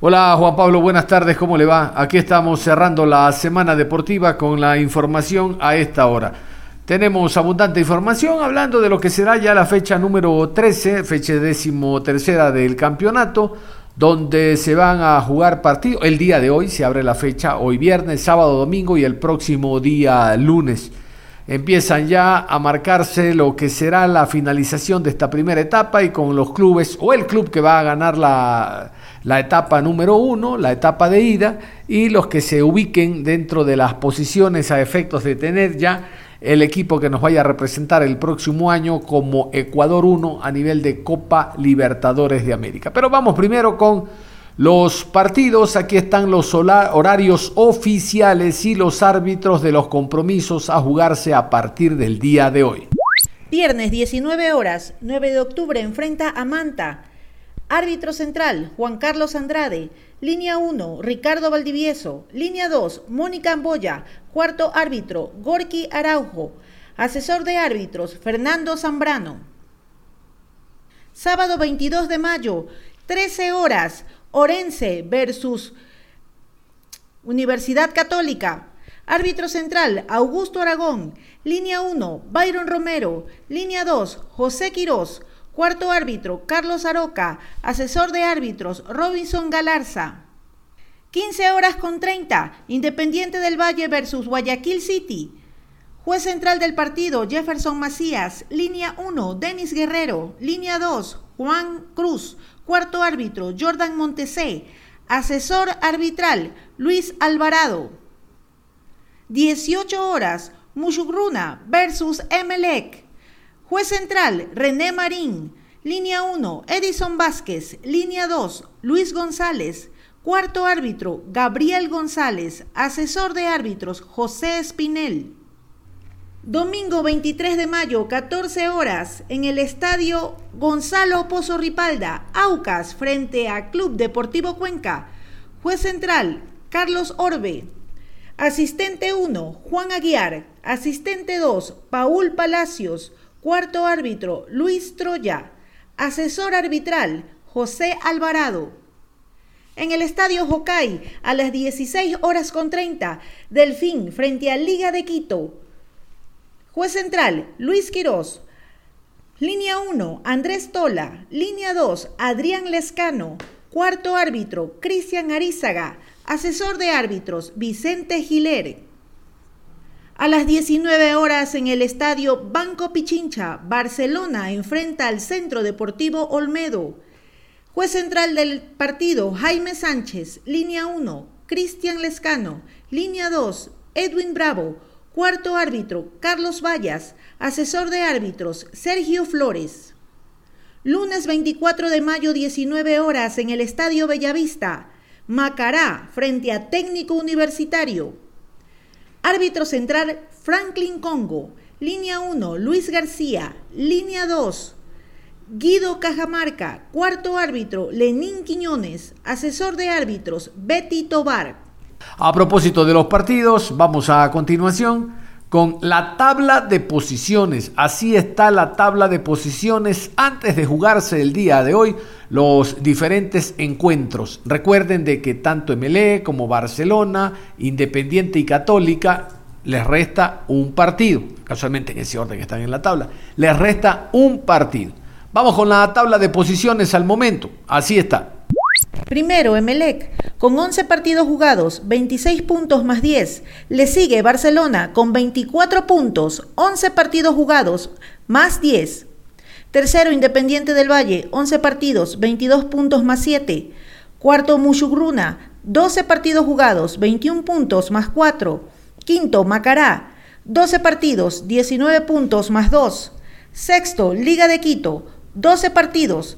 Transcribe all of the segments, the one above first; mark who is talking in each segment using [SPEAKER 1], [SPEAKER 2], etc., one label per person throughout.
[SPEAKER 1] Hola Juan Pablo, buenas tardes, ¿cómo le va? Aquí estamos cerrando la semana deportiva con la información a esta hora. Tenemos abundante información hablando de lo que será ya la fecha número 13, fecha décimo tercera del campeonato, donde se van a jugar partidos. El día de hoy se abre la fecha, hoy viernes, sábado, domingo y el próximo día lunes. Empiezan ya a marcarse lo que será la finalización de esta primera etapa y con los clubes o el club que va a ganar la, la etapa número uno, la etapa de ida, y los que se ubiquen dentro de las posiciones a efectos de tener ya el equipo que nos vaya a representar el próximo año como Ecuador 1 a nivel de Copa Libertadores de América. Pero vamos primero con los partidos. Aquí están los horarios oficiales y los árbitros de los compromisos a jugarse a partir del día de hoy.
[SPEAKER 2] Viernes 19 horas, 9 de octubre, enfrenta a Manta. Árbitro central, Juan Carlos Andrade. Línea 1, Ricardo Valdivieso. Línea 2, Mónica Amboya. Cuarto árbitro, Gorky Araujo. Asesor de árbitros, Fernando Zambrano. Sábado 22 de mayo, 13 horas, Orense versus Universidad Católica. Árbitro central, Augusto Aragón. Línea 1, Byron Romero. Línea 2, José Quirós. Cuarto árbitro, Carlos Aroca. Asesor de árbitros, Robinson Galarza. 15 horas con 30, Independiente del Valle versus Guayaquil City. Juez central del partido, Jefferson Macías. Línea 1, Denis Guerrero. Línea 2, Juan Cruz. Cuarto árbitro, Jordan Montesé. Asesor arbitral, Luis Alvarado. 18 horas, Mushugruna versus Emelec. Juez central, René Marín. Línea 1, Edison Vázquez. Línea 2, Luis González. Cuarto árbitro, Gabriel González. Asesor de árbitros, José Espinel. Domingo 23 de mayo, 14 horas, en el estadio Gonzalo Pozo Ripalda, Aucas, frente a Club Deportivo Cuenca. Juez central, Carlos Orbe. Asistente 1, Juan Aguiar. Asistente 2, Paul Palacios. Cuarto árbitro, Luis Troya. Asesor arbitral, José Alvarado. En el estadio Jocay, a las 16 horas con 30, Delfín frente a Liga de Quito. Juez central, Luis Quirós. Línea 1, Andrés Tola. Línea 2, Adrián Lescano. Cuarto árbitro, Cristian Arizaga. Asesor de árbitros, Vicente Giler. A las 19 horas en el estadio Banco Pichincha, Barcelona enfrenta al Centro Deportivo Olmedo. Juez central del partido, Jaime Sánchez. Línea 1, Cristian Lescano. Línea 2, Edwin Bravo. Cuarto árbitro, Carlos Vallas. Asesor de árbitros, Sergio Flores. Lunes 24 de mayo, 19 horas en el Estadio Bellavista. Macará, frente a Técnico Universitario. Árbitro central, Franklin Congo. Línea 1, Luis García. Línea 2, Guido Cajamarca. Cuarto árbitro, Lenín Quiñones. Asesor de árbitros, Betty Tobar.
[SPEAKER 1] A propósito de los partidos, vamos a continuación con la tabla de posiciones. Así está la tabla de posiciones antes de jugarse el día de hoy los diferentes encuentros. Recuerden de que tanto MLE como Barcelona, Independiente y Católica les resta un partido. Casualmente en ese orden están en la tabla. Les resta un partido. Vamos con la tabla de posiciones al momento. Así está.
[SPEAKER 2] Primero, Emelec, con 11 partidos jugados, 26 puntos más 10. Le sigue Barcelona con 24 puntos, 11 partidos jugados, más 10. Tercero, Independiente del Valle, 11 partidos, 22 puntos más 7. Cuarto, Mushugruna, 12 partidos jugados, 21 puntos más 4. Quinto, Macará, 12 partidos, 19 puntos más 2. Sexto, Liga de Quito, 12 partidos,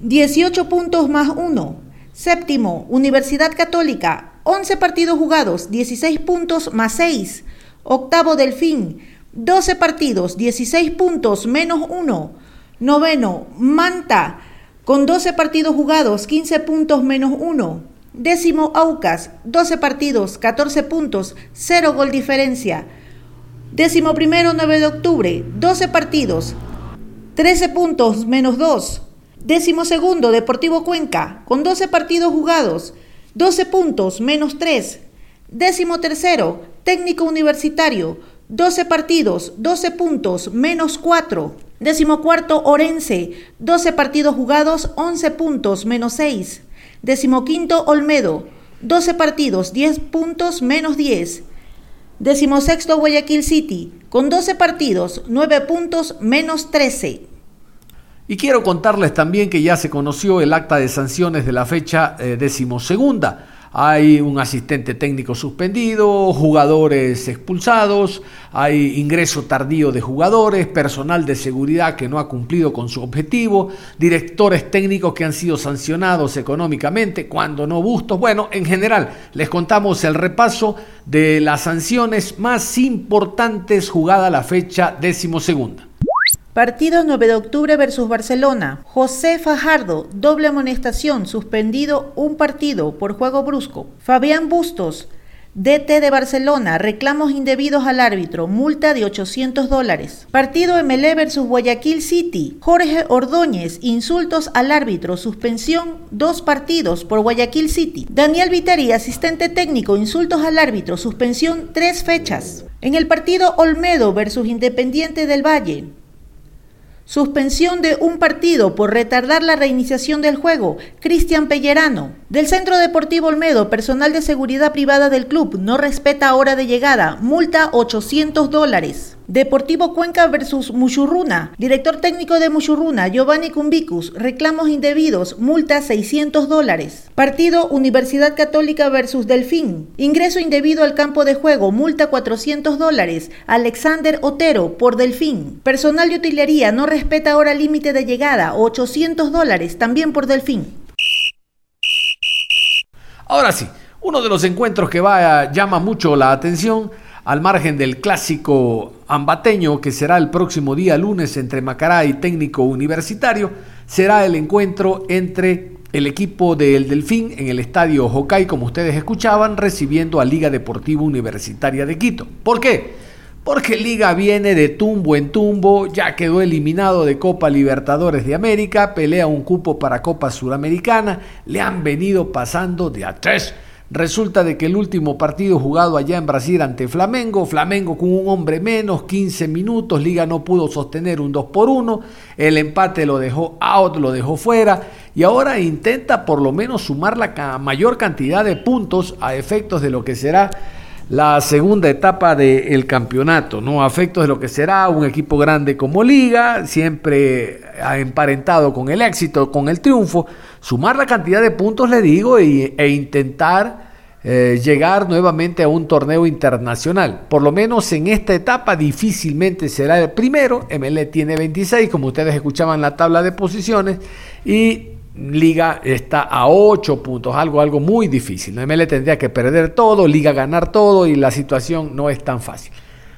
[SPEAKER 2] 18 puntos más 1. Séptimo, Universidad Católica, 11 partidos jugados, 16 puntos más 6. Octavo, Delfín, 12 partidos, 16 puntos menos 1. Noveno, Manta, con 12 partidos jugados, 15 puntos menos 1. Décimo, Aucas, 12 partidos, 14 puntos, 0 gol diferencia. Décimo primero, 9 de octubre, 12 partidos, 13 puntos menos 2. Décimo segundo, Deportivo Cuenca, con 12 partidos jugados, 12 puntos menos 3. Décimo tercero, Técnico Universitario, 12 partidos, 12 puntos menos 4. Décimo cuarto, Orense, 12 partidos jugados, 11 puntos menos 6. Décimo quinto, Olmedo, 12 partidos, 10 puntos menos 10. Décimo sexto, Guayaquil City, con 12 partidos, 9 puntos menos 13.
[SPEAKER 1] Y quiero contarles también que ya se conoció el acta de sanciones de la fecha eh, decimosegunda. Hay un asistente técnico suspendido, jugadores expulsados, hay ingreso tardío de jugadores, personal de seguridad que no ha cumplido con su objetivo, directores técnicos que han sido sancionados económicamente, cuando no bustos. Bueno, en general, les contamos el repaso de las sanciones más importantes jugada la fecha decimosegunda.
[SPEAKER 2] Partido 9 de octubre versus Barcelona. José Fajardo, doble amonestación, suspendido un partido por juego brusco. Fabián Bustos, DT de Barcelona, reclamos indebidos al árbitro, multa de 800 dólares. Partido MLE versus Guayaquil City. Jorge Ordóñez, insultos al árbitro, suspensión dos partidos por Guayaquil City. Daniel Viteri, asistente técnico, insultos al árbitro, suspensión tres fechas. En el partido Olmedo versus Independiente del Valle. Suspensión de un partido por retardar la reiniciación del juego. Cristian Pellerano. Del Centro Deportivo Olmedo, personal de seguridad privada del club no respeta hora de llegada. Multa 800 dólares. Deportivo Cuenca versus Muchurruna. Director técnico de Muchurruna, Giovanni Cumbicus. Reclamos indebidos. Multa 600 dólares. Partido Universidad Católica versus Delfín. Ingreso indebido al campo de juego. Multa 400 dólares. Alexander Otero por Delfín. Personal de utilería no respeta hora límite de llegada. 800 dólares. También por Delfín.
[SPEAKER 1] Ahora sí, uno de los encuentros que va, llama mucho la atención al margen del clásico ambateño que será el próximo día lunes entre Macará y técnico universitario, será el encuentro entre el equipo del Delfín en el estadio Hokai, como ustedes escuchaban, recibiendo a Liga Deportiva Universitaria de Quito. ¿Por qué? Porque Liga viene de tumbo en tumbo, ya quedó eliminado de Copa Libertadores de América, pelea un cupo para Copa Suramericana, le han venido pasando de a tres Resulta de que el último partido jugado allá en Brasil ante Flamengo, Flamengo con un hombre menos, 15 minutos, Liga no pudo sostener un 2 por 1, el empate lo dejó out, lo dejó fuera y ahora intenta por lo menos sumar la mayor cantidad de puntos a efectos de lo que será la segunda etapa del campeonato, ¿no? A efectos de lo que será un equipo grande como Liga, siempre emparentado con el éxito, con el triunfo, sumar la cantidad de puntos, le digo, e, intentar eh, llegar nuevamente a un torneo internacional. Por lo menos en esta etapa difícilmente será el primero. ML tiene 26, como ustedes escuchaban la tabla de posiciones, y Liga está a 8 puntos, algo, algo muy difícil. ML tendría que perder todo, Liga ganar todo y la situación no es tan fácil.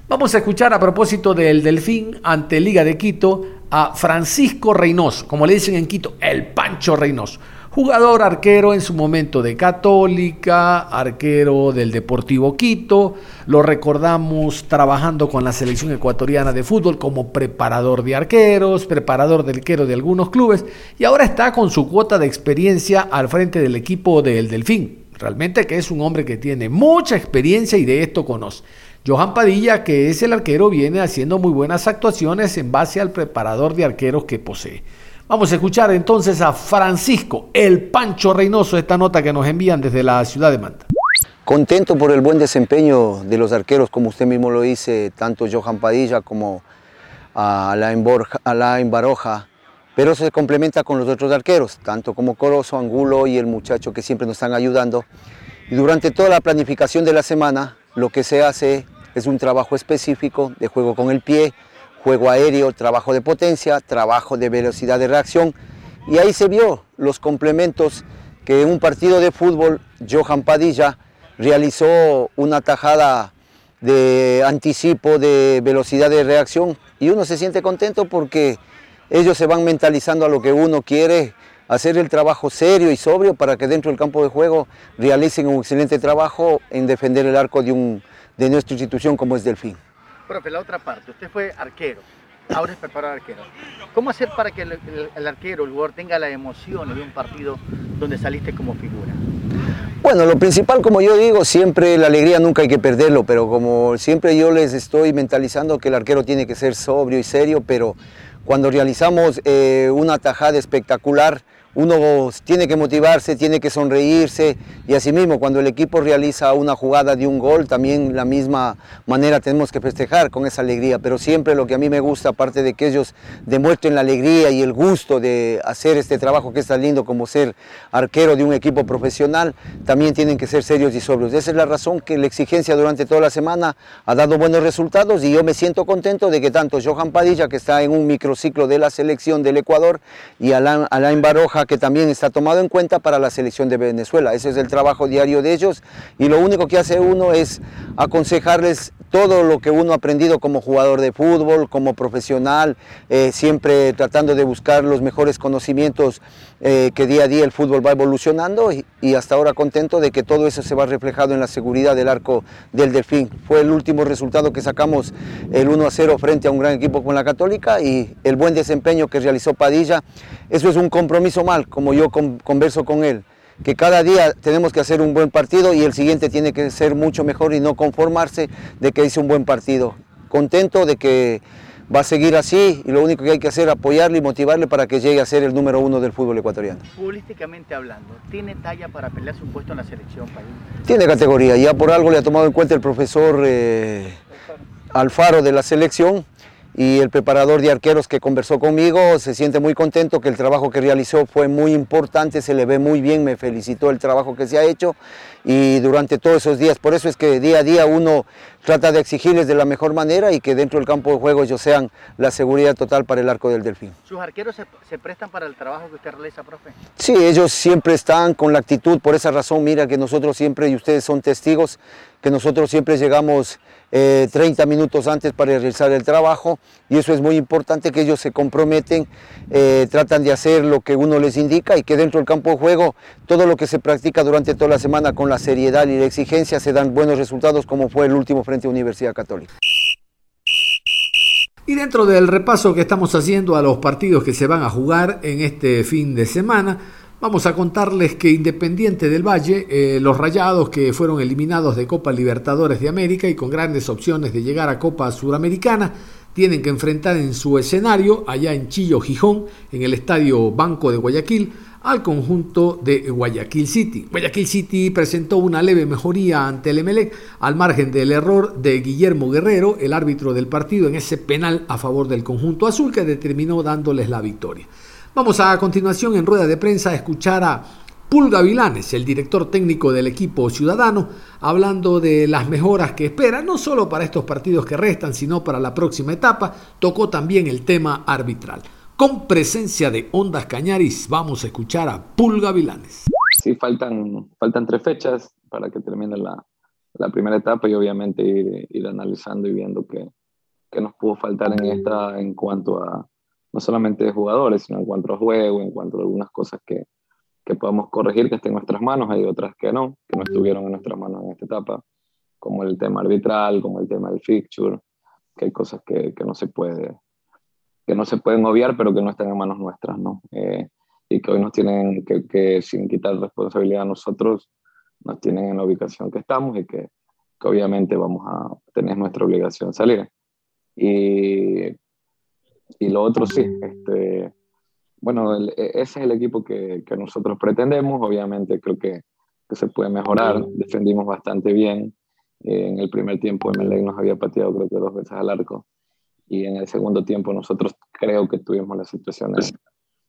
[SPEAKER 1] Vamos a escuchar a propósito del Delfín ante Liga de Quito a Francisco Reynoso, como le dicen en Quito, el Pancho Reynoso. Jugador arquero en su momento de Católica, arquero del Deportivo Quito. Lo recordamos trabajando con la selección ecuatoriana de fútbol como preparador de arqueros, preparador de arquero de algunos clubes y ahora está con su cuota de experiencia al frente del equipo del Delfín. Realmente que es un hombre que tiene mucha experiencia y de esto conoce. Johan Padilla, que es el arquero, viene haciendo muy buenas actuaciones en base al preparador de arqueros que posee. Vamos a escuchar entonces a Francisco, el Pancho Reynoso, esta nota que nos envían desde la ciudad de Manta.
[SPEAKER 3] Contento por el buen desempeño de los arqueros, como usted mismo lo dice, tanto Johan Padilla como Alain, Baroja, pero se complementa con los otros arqueros, tanto como Corozo, Angulo y el muchacho que siempre nos están ayudando. Y durante toda la planificación de la semana, lo que se hace es un trabajo específico de juego con el pie, juego aéreo, trabajo de potencia, trabajo de velocidad de reacción. Y ahí se vio los complementos que en un partido de fútbol Johan Padilla realizó una tajada de anticipo, de velocidad de reacción y uno se siente contento porque ellos se van mentalizando a lo que uno quiere, hacer el trabajo serio y sobrio para que dentro del campo de juego realicen un excelente trabajo en defender el arco de, un, de nuestra institución como es Delfín.
[SPEAKER 4] Profe, la otra parte, usted fue arquero, ahora es preparador arquero. ¿Cómo hacer para que el, el, el arquero, el jugador, tenga la emoción de un partido donde saliste como figura?
[SPEAKER 3] Bueno, lo principal, como yo digo, siempre la alegría nunca hay que perderlo, pero como siempre yo les estoy mentalizando que el arquero tiene que ser sobrio y serio, pero cuando realizamos eh, una tajada espectacular, uno tiene que motivarse, tiene que sonreírse y asimismo cuando el equipo realiza una jugada de un gol, también la misma manera tenemos que festejar con esa alegría, pero siempre lo que a mí me gusta, aparte de que ellos demuestren la alegría y el gusto de hacer este trabajo que es tan lindo como ser arquero de un equipo profesional, también tienen que ser serios y sobrios. Esa es la razón que la exigencia durante toda la semana ha dado buenos resultados y yo me siento contento de que tanto Johan Padilla, que está en un microciclo de la selección del Ecuador, y Alain, Alain Baroja, que también está tomado en cuenta para la selección de Venezuela. Ese es el trabajo diario de ellos y lo único que hace uno es aconsejarles todo lo que uno ha aprendido como jugador de fútbol, como profesional, eh, siempre tratando de buscar los mejores conocimientos eh, que día a día el fútbol va evolucionando y, y, hasta ahora contento de que todo eso se va reflejado en la seguridad del arco del Delfín. Fue el último resultado que sacamos el 1 a 0 frente a un gran equipo con la Católica y el buen desempeño que realizó Padilla. Eso es un compromiso mal, como yo con, converso con él que cada día tenemos que hacer un buen partido y el siguiente tiene que ser mucho mejor y no conformarse de que hice un buen partido. Contento de que va a seguir así y lo único que hay que hacer es apoyarle y motivarle para que llegue a ser el número uno del fútbol ecuatoriano.
[SPEAKER 4] Futbolísticamente hablando, ¿tiene talla para pelear su puesto en la selección país?
[SPEAKER 3] Tiene categoría, ya por algo le ha tomado en cuenta el profesor eh, Alfaro de la selección y el preparador de arqueros que conversó conmigo se siente muy contento que el trabajo que realizó fue muy importante, se le ve muy bien, me felicitó el trabajo que se ha hecho y durante todos esos días, por eso es que día a día uno trata de exigirles de la mejor manera y que dentro del campo de juego ellos sean la seguridad total para el arco del Delfín.
[SPEAKER 4] ¿Sus arqueros se, se prestan para el trabajo que usted realiza, profe?
[SPEAKER 3] Sí, ellos siempre están con la actitud, por esa razón, mira que nosotros siempre, y ustedes son testigos, que nosotros siempre llegamos eh, 30 minutos antes para realizar el trabajo y eso es muy importante que ellos se comprometen, eh, tratan de hacer lo que uno les indica y que dentro del campo de juego todo lo que se practica durante toda la semana con la seriedad y la exigencia se dan buenos resultados como fue el último frente Universidad Católica.
[SPEAKER 1] Y dentro del repaso que estamos haciendo a los partidos que se van a jugar en este fin de semana, Vamos a contarles que Independiente del Valle, eh, los Rayados que fueron eliminados de Copa Libertadores de América y con grandes opciones de llegar a Copa Suramericana, tienen que enfrentar en su escenario, allá en Chillo, Gijón, en el Estadio Banco de Guayaquil, al conjunto de Guayaquil City. Guayaquil City presentó una leve mejoría ante el Emelec al margen del error de Guillermo Guerrero, el árbitro del partido, en ese penal a favor del conjunto azul que determinó dándoles la victoria. Vamos a, a continuación en rueda de prensa a escuchar a Pulga Vilanes, el director técnico del equipo ciudadano, hablando de las mejoras que espera, no solo para estos partidos que restan, sino para la próxima etapa. Tocó también el tema arbitral. Con presencia de Ondas Cañaris, vamos a escuchar a Pulga Vilanes.
[SPEAKER 5] Sí, faltan, faltan tres fechas para que termine la, la primera etapa y obviamente ir, ir analizando y viendo qué, qué nos pudo faltar en esta en cuanto a no solamente de jugadores, sino en cuanto a juego, en cuanto a algunas cosas que, que podamos corregir que estén en nuestras manos, hay otras que no, que no estuvieron en nuestras manos en esta etapa, como el tema arbitral, como el tema del fixture, que hay cosas que, que no se puede que no se pueden obviar, pero que no están en manos nuestras, ¿no? Eh, y que hoy nos tienen que, que, sin quitar responsabilidad a nosotros, nos tienen en la ubicación que estamos y que, que obviamente vamos a tener nuestra obligación salir. Y y lo otro sí, este, bueno, el, ese es el equipo que, que, nosotros pretendemos, obviamente creo que, que, se puede mejorar, defendimos bastante bien, eh, en el primer tiempo Emelec nos había pateado creo que dos veces al arco, y en el segundo tiempo nosotros creo que tuvimos las situaciones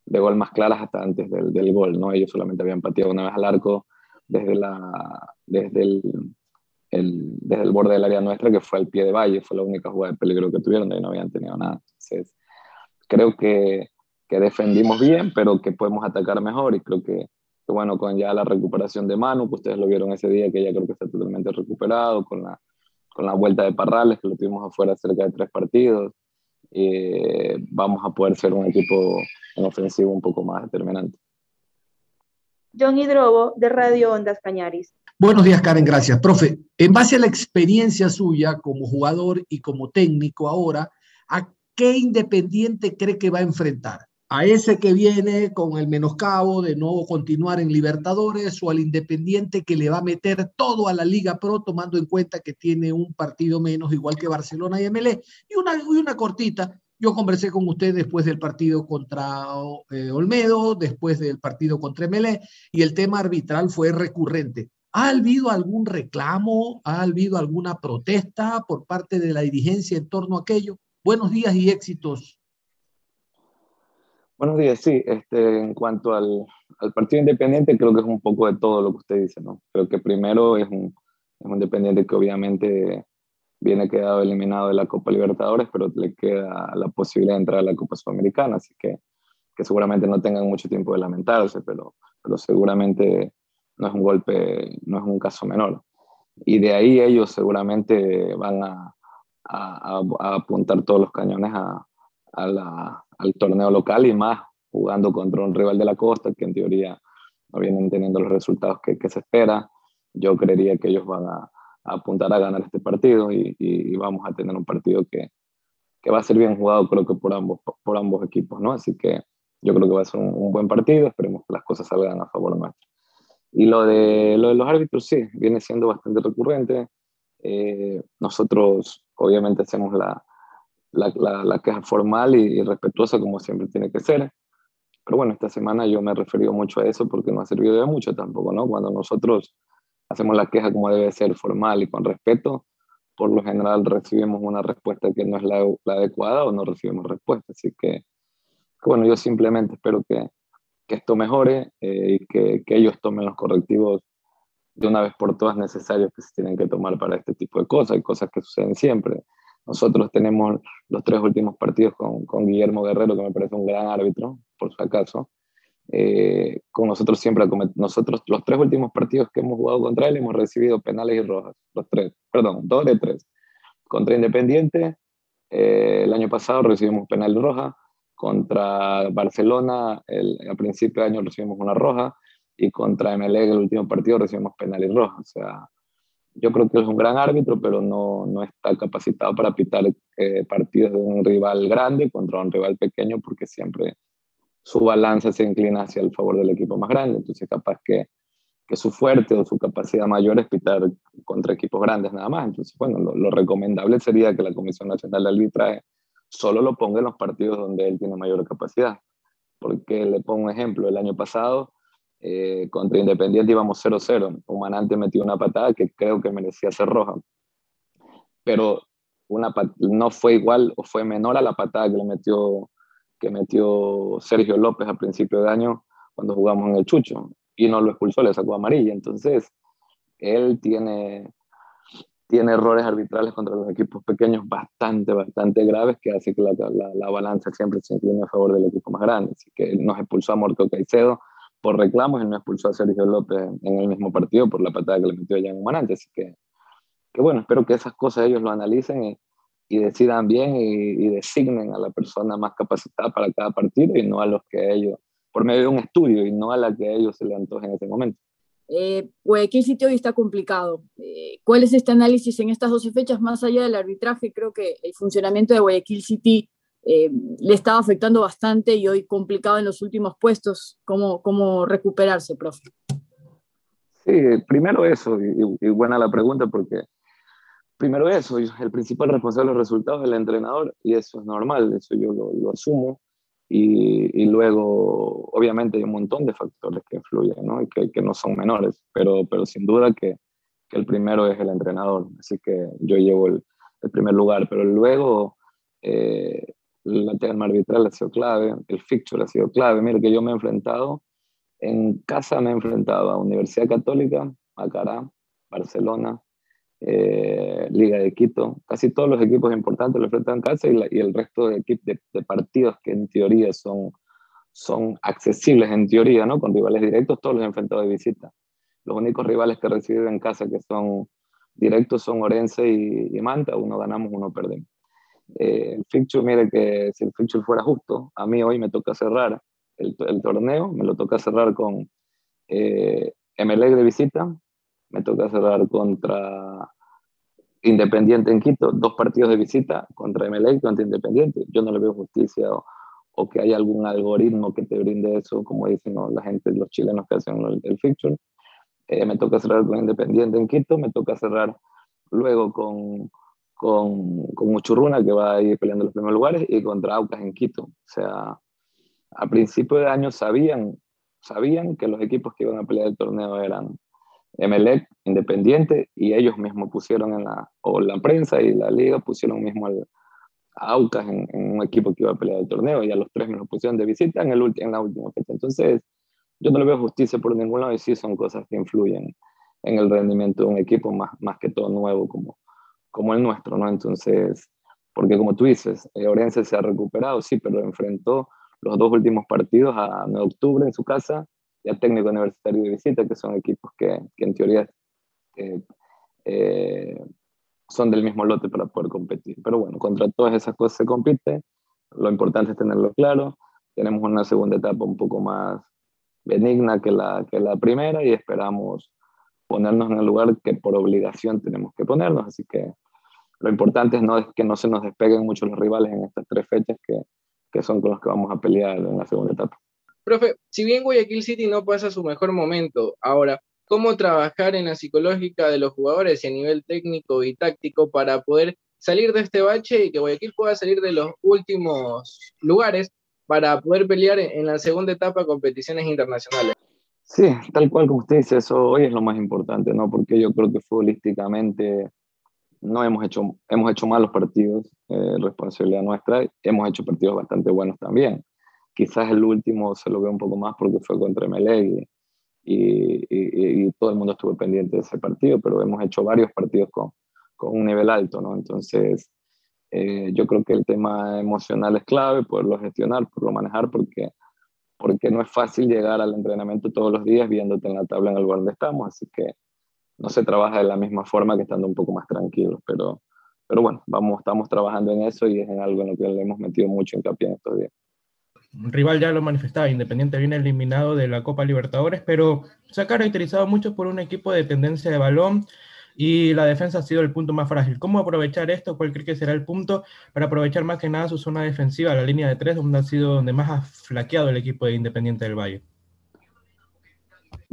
[SPEAKER 5] de gol más claras hasta antes del, del gol, ¿no? Ellos solamente habían pateado una vez al arco desde, la, desde el, el, desde el borde del área nuestra, que fue al pie de valle, fue la única jugada de peligro que tuvieron, y no habían tenido nada. Entonces, creo que, que defendimos bien, pero que podemos atacar mejor y creo que, que, bueno, con ya la recuperación de Manu, que ustedes lo vieron ese día, que ya creo que está totalmente recuperado, con la, con la vuelta de Parrales, que lo tuvimos afuera cerca de tres partidos, eh, vamos a poder ser un equipo en ofensivo un poco más determinante.
[SPEAKER 6] John Hidrobo, de Radio Ondas Cañaris.
[SPEAKER 7] Buenos días, Karen, gracias. Profe, en base a la experiencia suya como jugador y como técnico ahora, ¿a qué Independiente cree que va a enfrentar? ¿A ese que viene con el menoscabo de no continuar en Libertadores o al Independiente que le va a meter todo a la Liga Pro tomando en cuenta que tiene un partido menos igual que Barcelona y MLE? Y una, y una cortita, yo conversé con usted después del partido contra eh, Olmedo, después del partido contra MLE, y el tema arbitral fue recurrente. ¿Ha habido algún reclamo? ¿Ha habido alguna protesta por parte de la dirigencia en torno a aquello? Buenos días y éxitos.
[SPEAKER 5] Buenos días, sí. Este, en cuanto al, al, partido independiente, creo que es un poco de todo lo que usted dice, ¿no? Creo que primero es un, es un independiente que obviamente viene quedado eliminado de la Copa Libertadores, pero le queda la posibilidad de entrar a la Copa Sudamericana, así que, que seguramente no tengan mucho tiempo de lamentarse, pero, pero seguramente no es un golpe, no es un caso menor. Y de ahí ellos seguramente van a, a, a apuntar todos los cañones a, al torneo local y más jugando contra un rival de la costa que en teoría no vienen teniendo los resultados que, que se espera. Yo creería que ellos van a, apuntar a ganar este partido y, y, vamos a tener un partido que, que, va a ser bien jugado creo que por ambos, por ambos equipos, ¿no? Así que yo creo que va a ser un, un buen partido, esperemos que las cosas salgan a favor nuestro. Y lo de, lo de los árbitros, sí, viene siendo bastante recurrente. Eh, nosotros obviamente hacemos la, la, la, la queja formal y, y, respetuosa como siempre tiene que ser. Pero bueno, esta semana yo me he referido mucho a eso porque no ha servido de mucho tampoco, ¿no? Cuando nosotros hacemos la queja como debe ser, formal y con respeto, por lo general recibimos una respuesta que no es la, la adecuada o no recibimos respuesta. Así que, bueno, yo simplemente espero que, que esto mejore eh, y que, que, ellos tomen los correctivos de una vez por todas necesarios que se tienen que tomar para este tipo de cosas. Hay cosas que suceden siempre. Nosotros tenemos los tres últimos partidos con, con Guillermo Guerrero, que me parece un gran árbitro, por su acaso. Eh, con nosotros siempre, nosotros los tres últimos partidos que hemos jugado contra él hemos recibido penales y rojas, los tres, perdón, dos de tres. Contra Independiente, eh, el año pasado recibimos penal roja, contra Barcelona el, a principio de año recibimos una roja y contra MLE el último partido recibimos penal y roja. O sea, yo creo que es un gran árbitro, pero no, no está capacitado para pitar eh, partidos de un rival grande contra un rival pequeño porque siempre su balanza se inclina hacia el favor del equipo más grande. Entonces, capaz que, que su fuerte o su capacidad mayor es pitar contra equipos grandes nada más. Entonces, bueno, lo, lo recomendable sería que la Comisión Nacional de Arbitraje solo lo ponga en los partidos donde él tiene mayor capacidad. Porque le pongo un ejemplo, el año pasado eh, contra Independiente íbamos 0-0, Humanante metió una patada que creo que merecía ser roja, pero una no fue igual o fue menor a la patada que le metió, que metió Sergio López a principio de año cuando jugamos en el Chucho y no lo expulsó, le sacó amarilla. Entonces, él tiene, tiene errores arbitrales contra los equipos pequeños bastante, bastante graves que hace que la, la, la balanza siempre se incline a favor del equipo más grande. Así que nos expulsó a Morto Caicedo por reclamos y no expulsó a Sergio López en el mismo partido por la patada que le metió allá en Humanante. Así que, que bueno, espero que esas cosas ellos lo analicen y, y decidan bien y, y, designen a la persona más capacitada para cada partido y no a los que ellos, por medio de un estudio y no a la que a ellos se le antoje en ese momento.
[SPEAKER 6] Eh, Guayaquil City hoy está complicado. Eh, ¿Cuál es este análisis en estas 12 fechas? Más allá del arbitraje, creo que el funcionamiento de Guayaquil City eh, le estaba afectando bastante y hoy complicado en los últimos puestos. ¿Cómo, cómo recuperarse, profe?
[SPEAKER 5] Sí, primero eso, y, y, buena la pregunta porque primero eso, el principal responsable de los resultados es el entrenador y eso es normal, eso yo lo, lo asumo. Y, y, luego, obviamente, hay un montón de factores que influyen, ¿no? Y que, que no son menores, pero, pero sin duda que, que, el primero es el entrenador, así que yo llevo el, el primer lugar, pero luego eh, la tema arbitral ha sido clave, el fixture ha sido clave. Mire que yo me he enfrentado, en casa me he enfrentado a Universidad Católica, Macará, Barcelona, eh, Liga de Quito. Casi todos los equipos importantes lo enfrentan en casa y, el resto de, de, de, partidos que en teoría son, son accesibles, en teoría, ¿no? con rivales directos, todos los he enfrentado de visita. Los únicos rivales que reciben en casa que son directos son Orense y, Manta, uno ganamos, uno perdemos. Eh, el fixture, mire que si el fixture fuera justo, a mí hoy me toca cerrar el, el torneo, me lo toca cerrar con eh, de visita, me toca cerrar contra Independiente en Quito, dos partidos de visita contra MLE contra Independiente. Yo no le veo justicia o, que haya algún algoritmo que te brinde eso, como dicen la gente, los chilenos que hacen el, el fixture. Eh, me toca cerrar con Independiente en Quito, me toca cerrar luego con, con, con Uchurruna, que va a ir peleando los primeros lugares, y contra Aucas en Quito. O sea, a principio de año sabían, sabían que los equipos que iban a pelear el torneo eran Emelec, Independiente, y ellos mismos pusieron en la, o la prensa y la liga pusieron mismo al, a Aucas en, un equipo que iba a pelear el torneo, y a los tres me lo pusieron de visita en, el, en la última fecha. Entonces, yo no le veo justicia por ningún lado y sí son cosas que influyen en el rendimiento de un equipo más, más que todo nuevo como, como el nuestro, ¿no? Entonces, porque como tú dices, eh, Orense se ha recuperado, sí, pero enfrentó los dos últimos partidos a 9 de octubre en su casa y a Técnico Universitario de Visita, que son equipos que, que en teoría eh, eh, son del mismo lote para poder competir. Pero bueno, contra todas esas cosas se compite, lo importante es tenerlo claro, tenemos una segunda etapa un poco más benigna que la, que la primera y esperamos ponernos en el lugar que por obligación tenemos que ponernos. Así que lo importante es, no, que no se nos despeguen mucho los rivales en estas tres fechas que, que son con los que vamos a pelear en la segunda etapa.
[SPEAKER 8] Profe, si bien Guayaquil City no pasa su mejor momento ahora, ¿cómo trabajar en la psicológica de los jugadores y a nivel técnico y táctico para poder salir de este bache y que Guayaquil pueda salir de los últimos lugares para poder pelear en la segunda etapa de competiciones internacionales.
[SPEAKER 5] Sí, tal cual como usted dice, eso hoy es lo más importante, ¿no? Porque yo creo que futbolísticamente no hemos hecho, hemos hecho malos partidos, eh, responsabilidad nuestra, hemos hecho partidos bastante buenos también. Quizás el último se lo ve un poco más porque fue contra Melé y, y, todo el mundo estuvo pendiente de ese partido, pero hemos hecho varios partidos con, con un nivel alto, ¿no? Entonces, eh, yo creo que el tema emocional es clave, poderlo gestionar, poderlo manejar, porque, porque no es fácil llegar al entrenamiento todos los días viéndote en la tabla en el lugar donde estamos, así que no se trabaja de la misma forma que estando un poco más tranquilos, pero, pero bueno, vamos, estamos trabajando en eso y es en algo en lo que le hemos metido mucho hincapié en estos días.
[SPEAKER 9] Rival ya lo manifestaba, Independiente viene eliminado de la Copa Libertadores, pero se ha caracterizado mucho por un equipo de tendencia de balón, y la defensa ha sido el punto más frágil. ¿Cómo aprovechar esto? ¿Cuál cree que será el punto para aprovechar más que nada su zona defensiva, la línea de tres, donde ha sido donde más ha flaqueado el equipo de Independiente del Valle?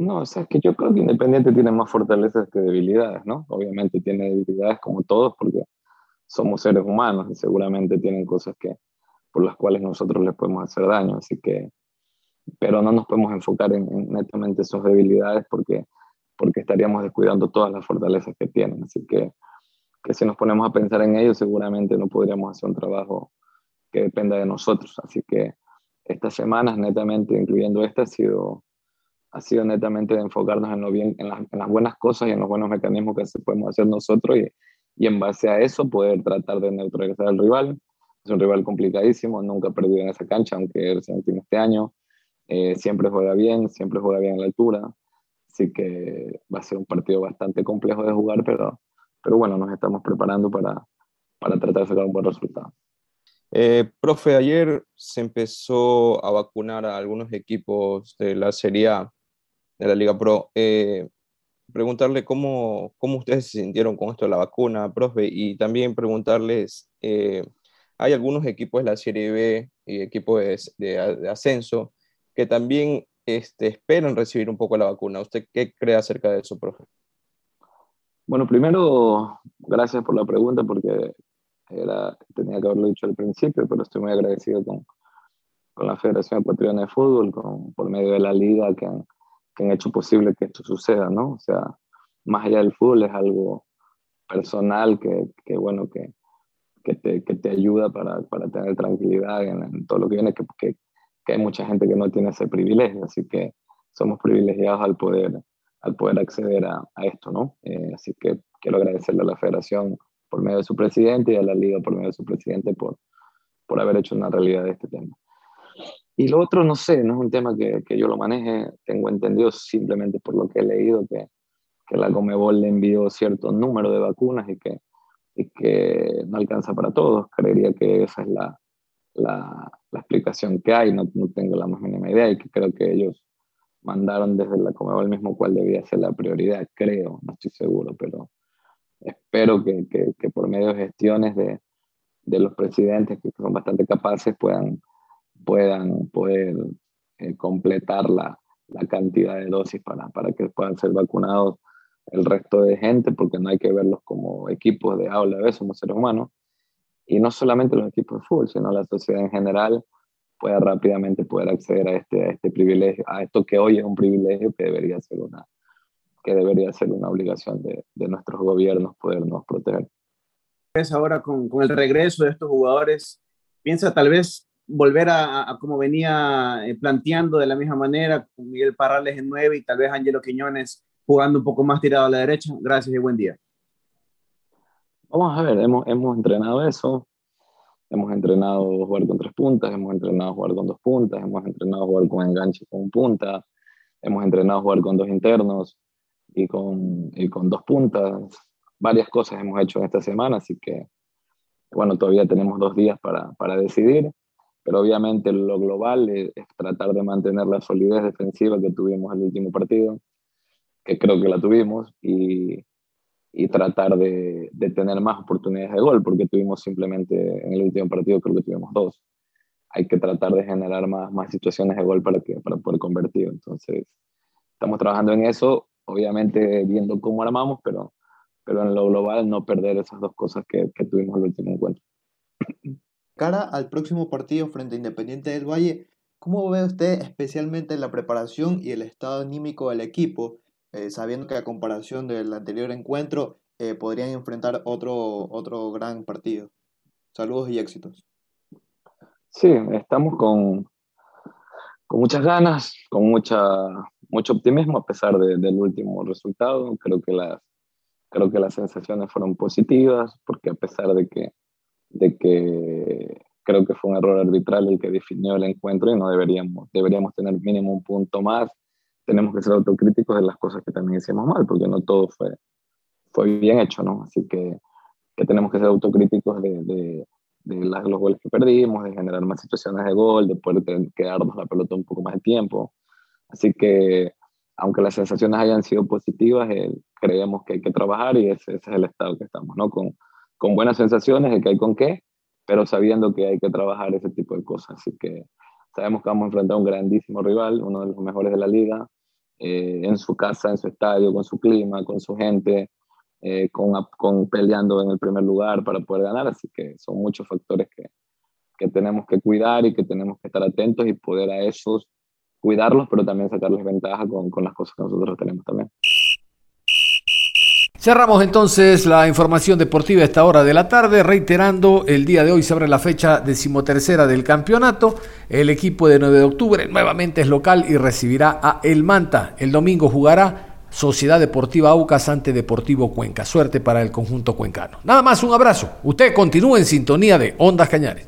[SPEAKER 5] No, o sea, es que yo creo que Independiente tiene más fortalezas que debilidades, ¿no? Obviamente tiene debilidades como todos porque somos seres humanos y seguramente tienen cosas que por las cuales nosotros les podemos hacer daño, así que pero no nos podemos enfocar en, en netamente sus debilidades porque porque estaríamos descuidando todas las fortalezas que tienen. Así que, que si nos ponemos a pensar en ello, seguramente no podríamos hacer un trabajo que dependa de nosotros. Así que estas semanas, netamente, incluyendo esta, ha sido, ha sido netamente de enfocarnos en, lo bien, en, las, en las buenas cosas y en los buenos mecanismos que se podemos hacer nosotros y, y en base a eso poder tratar de neutralizar al rival. Es un rival complicadísimo, nunca ha perdido en esa cancha, aunque recién este año. Eh, siempre juega bien, siempre juega bien a la altura. Así que va a ser un partido bastante complejo de jugar, pero, pero bueno, nos estamos preparando para, para tratar de sacar un buen resultado.
[SPEAKER 10] Eh, profe, ayer se empezó a vacunar a algunos equipos de la Serie A, de la Liga Pro. Eh, preguntarle cómo, cómo ustedes se sintieron con esto de la vacuna, profe, y también preguntarles, eh, hay algunos equipos de la Serie B y equipos de, ascenso que también este, esperan recibir un poco la vacuna. ¿Usted qué cree acerca de eso, profe?
[SPEAKER 5] Bueno, primero, gracias por la pregunta porque era, tenía que haberlo dicho al principio, pero estoy muy agradecido con, con la Federación Ecuatoriana de Fútbol, con, por medio de la liga que han, que han hecho posible que esto suceda, ¿no? O sea, más allá del fútbol es algo personal que, que bueno, que, que, te, que te ayuda para, para tener tranquilidad en, en, todo lo que viene, que, que, hay mucha gente que no tiene ese privilegio, así que somos privilegiados al poder, al poder acceder a, a esto, ¿no? Eh, así que, quiero agradecerle a la federación por medio de su presidente y a la liga por medio de su presidente por, por haber hecho una realidad de este tema. Y lo otro, no sé, no es un tema que, que yo lo maneje, tengo entendido simplemente por lo que he leído que, que la Comebol le envió cierto número de vacunas y que, y que no alcanza para todos. Creería que esa es la, la, la explicación que hay, no, no, tengo la más mínima idea y que creo que ellos mandaron desde la Comebol mismo cuál debía ser la prioridad, creo, no estoy seguro, pero espero que, que, que por medio de gestiones de, de, los presidentes que son bastante capaces puedan, puedan poder eh, completar la, la, cantidad de dosis para, para que puedan ser vacunados el resto de gente, porque no hay que verlos como equipos de aula, somos seres humanos, y no solamente los equipos de fútbol, sino la sociedad en general pueda rápidamente poder acceder a este, a este privilegio, a esto que hoy es un privilegio que debería ser una, que debería ser una obligación de, de nuestros gobiernos podernos proteger.
[SPEAKER 11] Ahora con, con, el regreso de estos jugadores, piensa tal vez volver a, a como venía eh, planteando de la misma manera, con Miguel Parrales en 9 y tal vez Angelo Quiñones jugando un poco más tirado a la derecha. Gracias y buen día.
[SPEAKER 5] Vamos a ver, hemos, hemos entrenado eso, hemos entrenado jugar con tres puntas, hemos entrenado jugar con dos puntas, hemos entrenado jugar con enganche con punta, hemos entrenado jugar con dos internos y con, y con dos puntas. Varias cosas hemos hecho en esta semana, así que, bueno, todavía tenemos dos días para, para decidir, pero obviamente lo global es, es tratar de mantener la solidez defensiva que tuvimos el último partido, que creo que la tuvimos, y, y tratar de, de, tener más oportunidades de gol, porque tuvimos simplemente en el último partido, creo que tuvimos dos. Hay que tratar de generar más, más situaciones de gol para, que, para poder convertir. Entonces, estamos trabajando en eso, obviamente viendo cómo armamos, pero, pero en lo global no perder esas dos cosas que, que tuvimos el último encuentro.
[SPEAKER 12] Cara al próximo partido frente a Independiente del Valle, ¿cómo ve usted especialmente la preparación y el estado anímico del equipo? eh, sabiendo que a comparación del anterior encuentro eh, podrían enfrentar otro, otro gran partido. Saludos y éxitos.
[SPEAKER 5] Sí, estamos con, con muchas ganas, con mucha, mucho optimismo a pesar de, del último resultado. Creo que, las, creo que las sensaciones fueron positivas porque a pesar de que, de que creo que fue un error arbitral el que definió el encuentro y no deberíamos, deberíamos tener mínimo un punto más tenemos que ser autocríticos de las cosas que también hicimos mal, porque no todo fue, fue bien hecho, ¿no? Así que, que tenemos que ser autocríticos de, de, de los goles que perdimos, de generar más situaciones de gol, de poder quedarnos la pelota un poco más de tiempo. Así que, aunque las sensaciones hayan sido positivas, eh, creemos que hay que trabajar y ese, ese, es el estado que estamos, ¿no? Con, con buenas sensaciones de que hay con qué, pero sabiendo que hay que trabajar ese tipo de cosas. Así que sabemos que vamos a enfrentar a un grandísimo rival, uno de los mejores de la liga, eh, en su casa, en su estadio, con su clima, con su gente, eh, con, con, peleando en el primer lugar para poder ganar. Así que son muchos factores que, que tenemos que cuidar y que tenemos que estar atentos y poder a esos cuidarlos, pero también sacarles ventaja con, con las cosas que nosotros tenemos también.
[SPEAKER 1] Cerramos entonces la información deportiva a esta hora de la tarde, reiterando, el día de hoy se abre la fecha decimotercera del campeonato. El equipo de 9 de octubre nuevamente es local y recibirá a El Manta. El domingo jugará Sociedad Deportiva Aucas ante Deportivo Cuenca. Suerte para el conjunto cuencano. Nada más, un abrazo. Usted continúe en sintonía de Ondas Cañares.